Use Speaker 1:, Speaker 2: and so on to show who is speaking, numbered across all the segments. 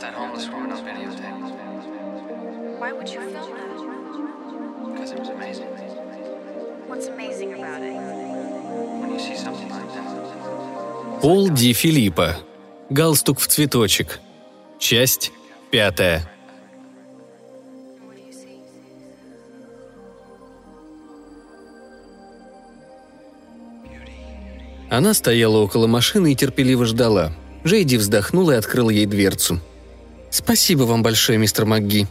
Speaker 1: got that homeless woman on videotape
Speaker 2: Why would you film that?
Speaker 1: because it was amazing.
Speaker 2: What's amazing about it?
Speaker 1: When you see something like that,
Speaker 3: Пол Ди Филиппа. Галстук в цветочек. Часть пятая. Она стояла около машины и терпеливо ждала. Джейди вздохнула и открыла ей дверцу. «Спасибо вам большое, мистер МакГи».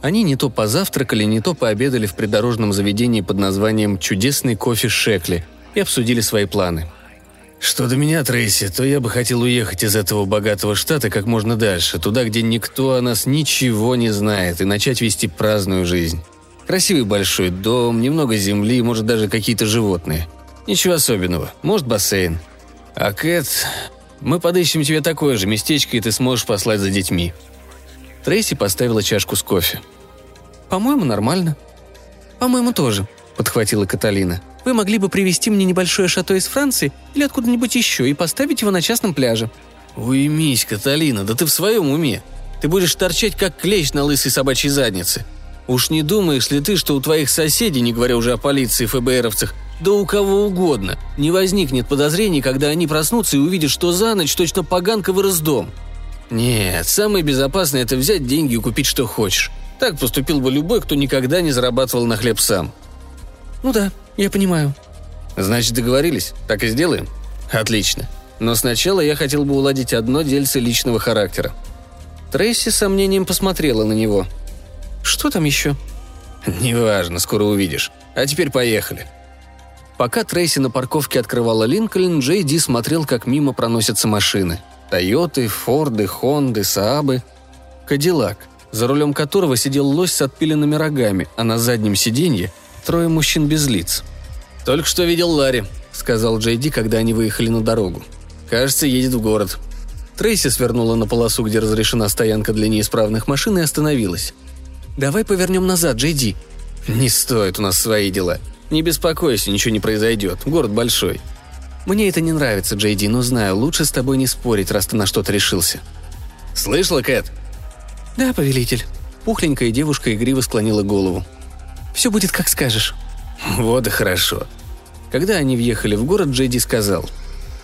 Speaker 3: Они не то позавтракали, не то пообедали в придорожном заведении под названием «Чудесный кофе Шекли» и обсудили свои планы. «Что до меня, Трейси, то я бы хотел уехать из этого богатого штата как можно дальше, туда, где никто о нас ничего не знает, и начать вести праздную жизнь. Красивый большой дом, немного земли, может, даже какие-то животные. Ничего особенного, может, бассейн. А Кэт, мы подыщем тебе такое же местечко, и ты сможешь послать за детьми». Трейси поставила чашку с кофе. «По-моему, нормально». «По-моему, тоже», — подхватила Каталина. «Вы могли бы привезти мне небольшое шато из Франции или откуда-нибудь еще и поставить его на частном пляже». «Уймись, Каталина, да ты в своем уме. Ты будешь торчать, как клещ на лысой собачьей заднице. Уж не думаешь ли ты, что у твоих соседей, не говоря уже о полиции и ФБРовцах, да у кого угодно, не возникнет подозрений, когда они проснутся и увидят, что за ночь точно поганка вырос дом? Нет, самое безопасное – это взять деньги и купить, что хочешь. Так поступил бы любой, кто никогда не зарабатывал на хлеб сам. Ну да, я понимаю. Значит, договорились? Так и сделаем? Отлично. Но сначала я хотел бы уладить одно дельце личного характера. Трейси с сомнением посмотрела на него. Что там еще? Неважно, скоро увидишь. А теперь поехали. Пока Трейси на парковке открывала Линкольн, Джей Ди смотрел, как мимо проносятся машины. Тойоты, Форды, Хонды, Саабы. Кадиллак, за рулем которого сидел лось с отпиленными рогами, а на заднем сиденье трое мужчин без лиц. «Только что видел Ларри», — сказал Джей Ди, когда они выехали на дорогу. «Кажется, едет в город». Трейси свернула на полосу, где разрешена стоянка для неисправных машин, и остановилась. «Давай повернем назад, Джей Ди». «Не стоит, у нас свои дела. Не беспокойся, ничего не произойдет. Город большой». «Мне это не нравится, Джей Ди, но знаю, лучше с тобой не спорить, раз ты на что-то решился». «Слышала, Кэт?» «Да, повелитель». Пухленькая девушка игриво склонила голову. «Все будет, как скажешь». «Вот и хорошо». Когда они въехали в город, Джей Ди сказал.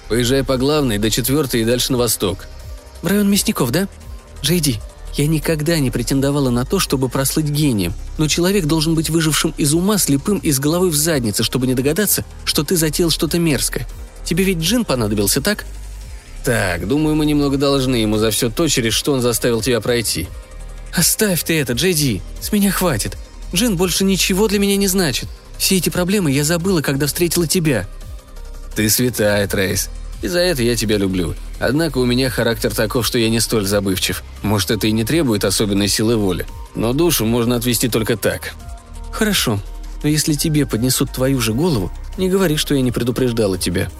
Speaker 3: «Поезжай по главной, до четвертой и дальше на восток». «В район мясников, да?» «Джей Ди, я никогда не претендовала на то, чтобы прослыть гением, но человек должен быть выжившим из ума, слепым и с головой в заднице, чтобы не догадаться, что ты затеял что-то мерзкое. Тебе ведь джин понадобился, так?» «Так, думаю, мы немного должны ему за все то, через что он заставил тебя пройти». «Оставь ты это, Джей Ди, с меня хватит. Джин больше ничего для меня не значит. Все эти проблемы я забыла, когда встретила тебя». «Ты святая, Трейс. И за это я тебя люблю. Однако у меня характер таков, что я не столь забывчив. Может, это и не требует особенной силы воли. Но душу можно отвести только так». «Хорошо. Но если тебе поднесут твою же голову, не говори, что я не предупреждала тебя».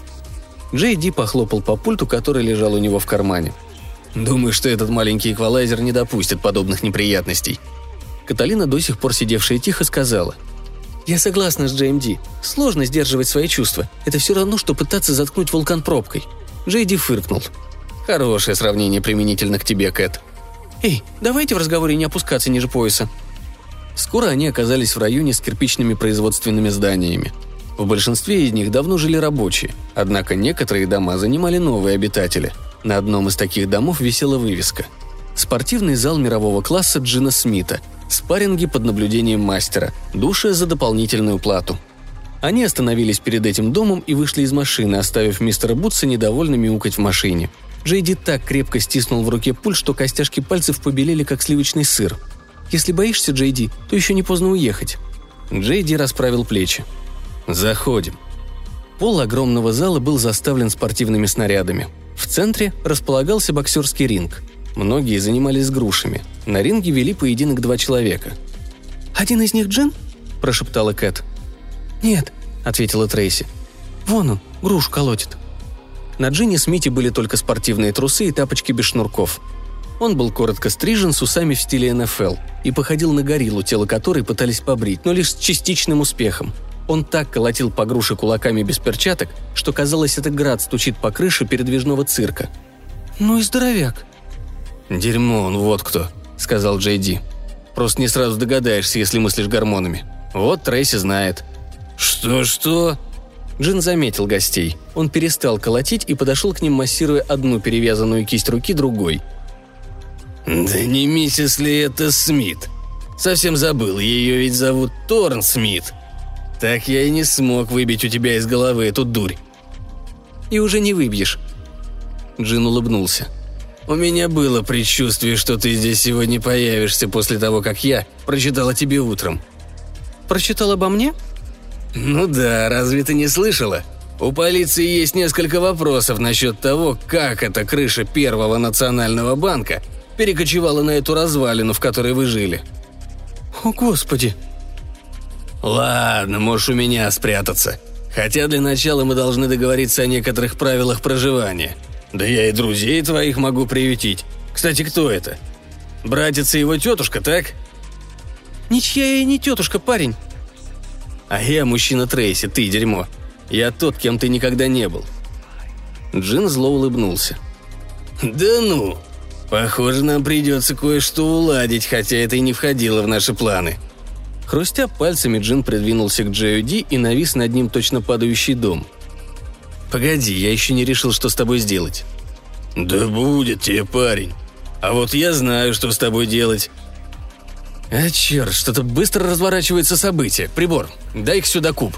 Speaker 3: Джей Ди похлопал по пульту, который лежал у него в кармане. «Думаю, что этот маленький эквалайзер не допустит подобных неприятностей». Каталина, до сих пор сидевшая тихо, сказала. «Я согласна с Джейм Ди. Сложно сдерживать свои чувства. Это все равно, что пытаться заткнуть вулкан пробкой». Джей Ди фыркнул. «Хорошее сравнение применительно к тебе, Кэт». «Эй, давайте в разговоре не опускаться ниже пояса». Скоро они оказались в районе с кирпичными производственными зданиями. В большинстве из них давно жили рабочие, однако некоторые дома занимали новые обитатели. На одном из таких домов висела вывеска. Спортивный зал мирового класса Джина Смита, спарринги под наблюдением мастера, души за дополнительную плату. Они остановились перед этим домом и вышли из машины, оставив мистера Бутса недовольно мяукать в машине. Джейди так крепко стиснул в руке пульт, что костяшки пальцев побелели, как сливочный сыр. «Если боишься, Джейди, то еще не поздно уехать». Джейди расправил плечи. «Заходим». Пол огромного зала был заставлен спортивными снарядами. В центре располагался боксерский ринг. Многие занимались грушами. На ринге вели поединок два человека. «Один из них Джин?» – прошептала Кэт. «Нет», – ответила Трейси. «Вон он, грушу колотит». На Джине Смите были только спортивные трусы и тапочки без шнурков. Он был коротко стрижен с усами в стиле НФЛ и походил на гориллу, тело которой пытались побрить, но лишь с частичным успехом. Он так колотил по груше кулаками без перчаток, что казалось, это град стучит по крыше передвижного цирка. «Ну и здоровяк», «Дерьмо он, вот кто», — сказал Джей Ди. «Просто не сразу догадаешься, если мыслишь гормонами. Вот Трейси знает». «Что-что?» Джин заметил гостей. Он перестал колотить и подошел к ним, массируя одну перевязанную кисть руки другой. «Да не миссис ли это Смит? Совсем забыл, ее ведь зовут Торн Смит. Так я и не смог выбить у тебя из головы эту дурь». «И уже не выбьешь». Джин улыбнулся. «У меня было предчувствие, что ты здесь сегодня появишься после того, как я прочитала тебе утром».
Speaker 4: «Прочитал обо мне?»
Speaker 3: «Ну да, разве ты не слышала? У полиции есть несколько вопросов насчет того, как эта крыша Первого национального банка перекочевала на эту развалину, в которой вы жили».
Speaker 4: «О, Господи!»
Speaker 3: «Ладно, можешь у меня спрятаться. Хотя для начала мы должны договориться о некоторых правилах проживания. Да я и друзей твоих могу приютить. Кстати, кто это? Братец и его тетушка, так?»
Speaker 4: «Ничья я и не тетушка, парень.
Speaker 3: А я мужчина Трейси, ты дерьмо. Я тот, кем ты никогда не был». Джин зло улыбнулся. «Да ну! Похоже, нам придется кое-что уладить, хотя это и не входило в наши планы». Хрустя пальцами, Джин придвинулся к Джею Ди и навис над ним точно падающий дом. «Погоди, я еще не решил, что с тобой сделать». «Да будет тебе, парень. А вот я знаю, что с тобой делать. А черт, что-то быстро разворачивается событие. Прибор, дай-ка сюда куб.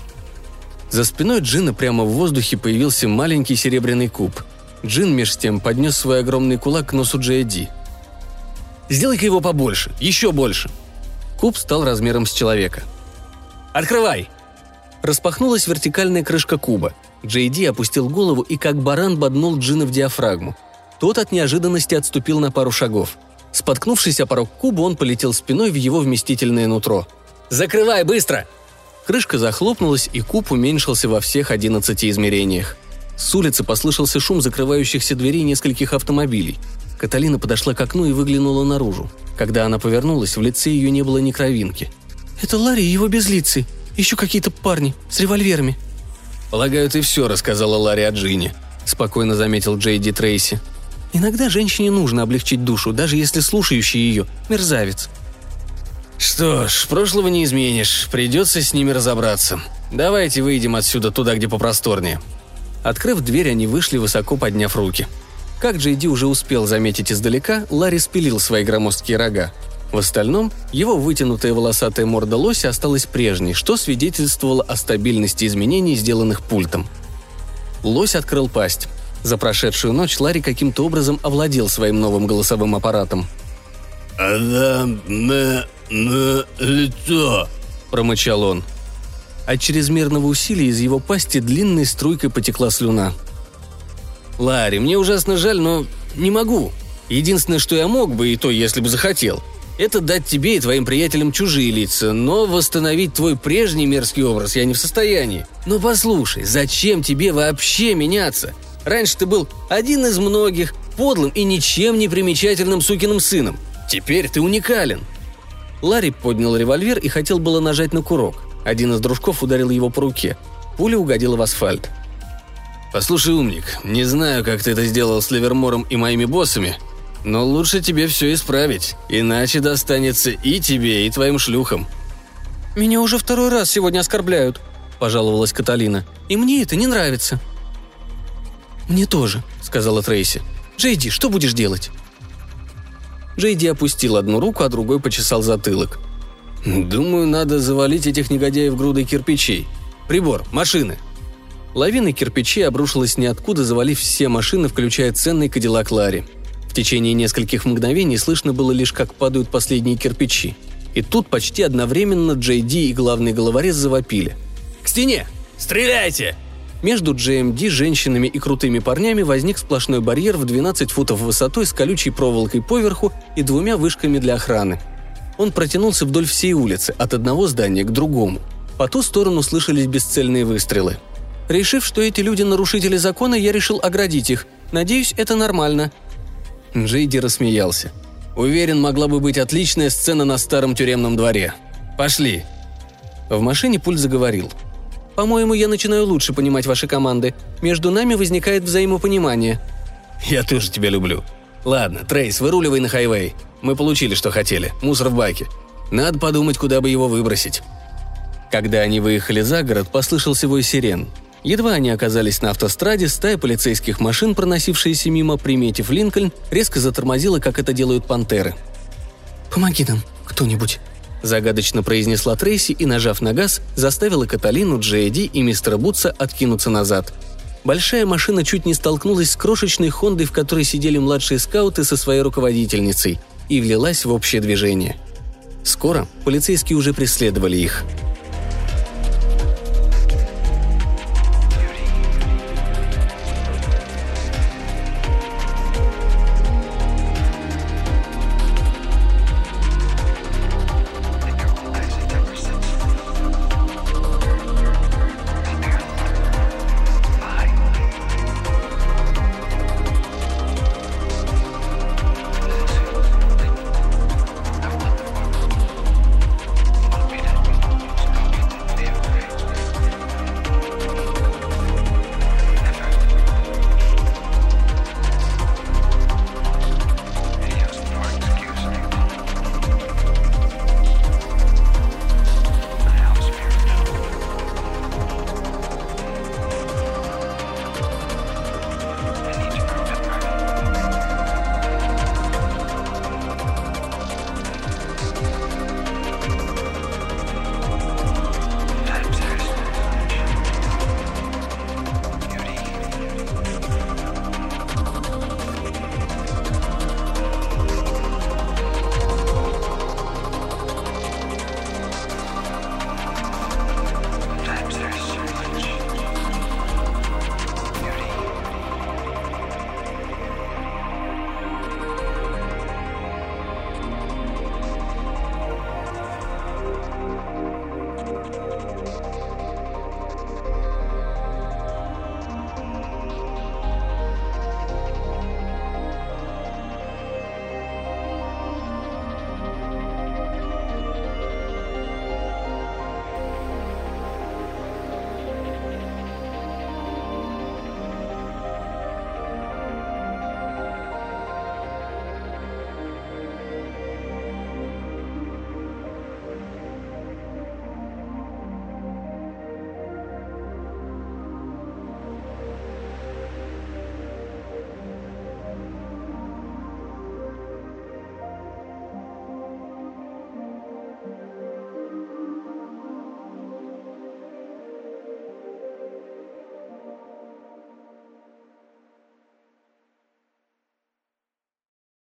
Speaker 3: За спиной Джина прямо в воздухе появился маленький серебряный куб. Джин меж тем поднес свой огромный кулак к носу Джея Ди. «Сделай-ка его побольше, еще больше!» Куб стал размером с человека. «Открывай!» Распахнулась вертикальная крышка куба. Джей Ди опустил голову и как баран боднул Джина в диафрагму. Тот от неожиданности отступил на пару шагов – Споткнувшись о порог куба, он полетел спиной в его вместительное нутро. «Закрывай, быстро!» Крышка захлопнулась, и куб уменьшился во всех одиннадцати измерениях. С улицы послышался шум закрывающихся дверей нескольких автомобилей. Каталина подошла к окну и выглянула наружу. Когда она повернулась, в лице ее не было ни кровинки.
Speaker 4: «Это Ларри и его безлицый. Еще какие-то парни с револьверами».
Speaker 3: «Полагаю, ты все рассказала Ларри о Джине», – спокойно заметил Джейди Трейси.
Speaker 4: Иногда женщине нужно облегчить душу, даже если слушающий ее – мерзавец.
Speaker 3: «Что ж, прошлого не изменишь, придется с ними разобраться. Давайте выйдем отсюда туда, где попросторнее». Открыв дверь, они вышли, высоко подняв руки. Как Джейди уже успел заметить издалека, Ларри спилил свои громоздкие рога. В остальном, его вытянутая волосатая морда лося осталась прежней, что свидетельствовало о стабильности изменений, сделанных пультом. Лось открыл пасть. За прошедшую ночь Ларри каким-то образом овладел своим новым голосовым аппаратом.
Speaker 5: «Адам на... на лицо», – промычал он.
Speaker 3: От чрезмерного усилия из его пасти длинной струйкой потекла слюна. «Ларри, мне ужасно жаль, но не могу. Единственное, что я мог бы, и то, если бы захотел, это дать тебе и твоим приятелям чужие лица, но восстановить твой прежний мерзкий образ я не в состоянии. Но послушай, зачем тебе вообще меняться? Раньше ты был один из многих, подлым и ничем не примечательным сукиным сыном. Теперь ты уникален». Ларри поднял револьвер и хотел было нажать на курок. Один из дружков ударил его по руке. Пуля угодила в асфальт. «Послушай, умник, не знаю, как ты это сделал с Ливермором и моими боссами, но лучше тебе все исправить, иначе достанется и тебе, и твоим шлюхам».
Speaker 4: «Меня уже второй раз сегодня оскорбляют», – пожаловалась Каталина. «И мне это не нравится».
Speaker 3: «Мне тоже», — сказала Трейси. «Джейди, что будешь делать?» Джейди опустил одну руку, а другой почесал затылок. «Думаю, надо завалить этих негодяев грудой кирпичей. Прибор, машины!» Лавина кирпичей обрушилась ниоткуда, завалив все машины, включая ценный кадиллак Ларри. В течение нескольких мгновений слышно было лишь, как падают последние кирпичи. И тут почти одновременно Джей Ди и главный головорез завопили. «К стене! Стреляйте!» Между GMD, женщинами и крутыми парнями возник сплошной барьер в 12 футов высотой с колючей проволокой поверху и двумя вышками для охраны. Он протянулся вдоль всей улицы, от одного здания к другому. По ту сторону слышались бесцельные выстрелы. Решив, что эти люди нарушители закона, я решил оградить их. Надеюсь, это нормально. Джейди рассмеялся. Уверен, могла бы быть отличная сцена на старом тюремном дворе. Пошли. В машине пульт заговорил – по-моему, я начинаю лучше понимать ваши команды. Между нами возникает взаимопонимание». «Я тоже тебя люблю». Ладно, Трейс, выруливай на хайвей. Мы получили, что хотели. Мусор в баке. Надо подумать, куда бы его выбросить. Когда они выехали за город, послышался вой сирен. Едва они оказались на автостраде, стая полицейских машин, проносившаяся мимо, приметив Линкольн, резко затормозила, как это делают пантеры. «Помоги нам, кто-нибудь», – загадочно произнесла Трейси и, нажав на газ, заставила Каталину, Джейди и мистера Бутса откинуться назад. Большая машина чуть не столкнулась с крошечной Хондой, в которой сидели младшие скауты со своей руководительницей, и влилась в общее движение. Скоро полицейские уже преследовали их –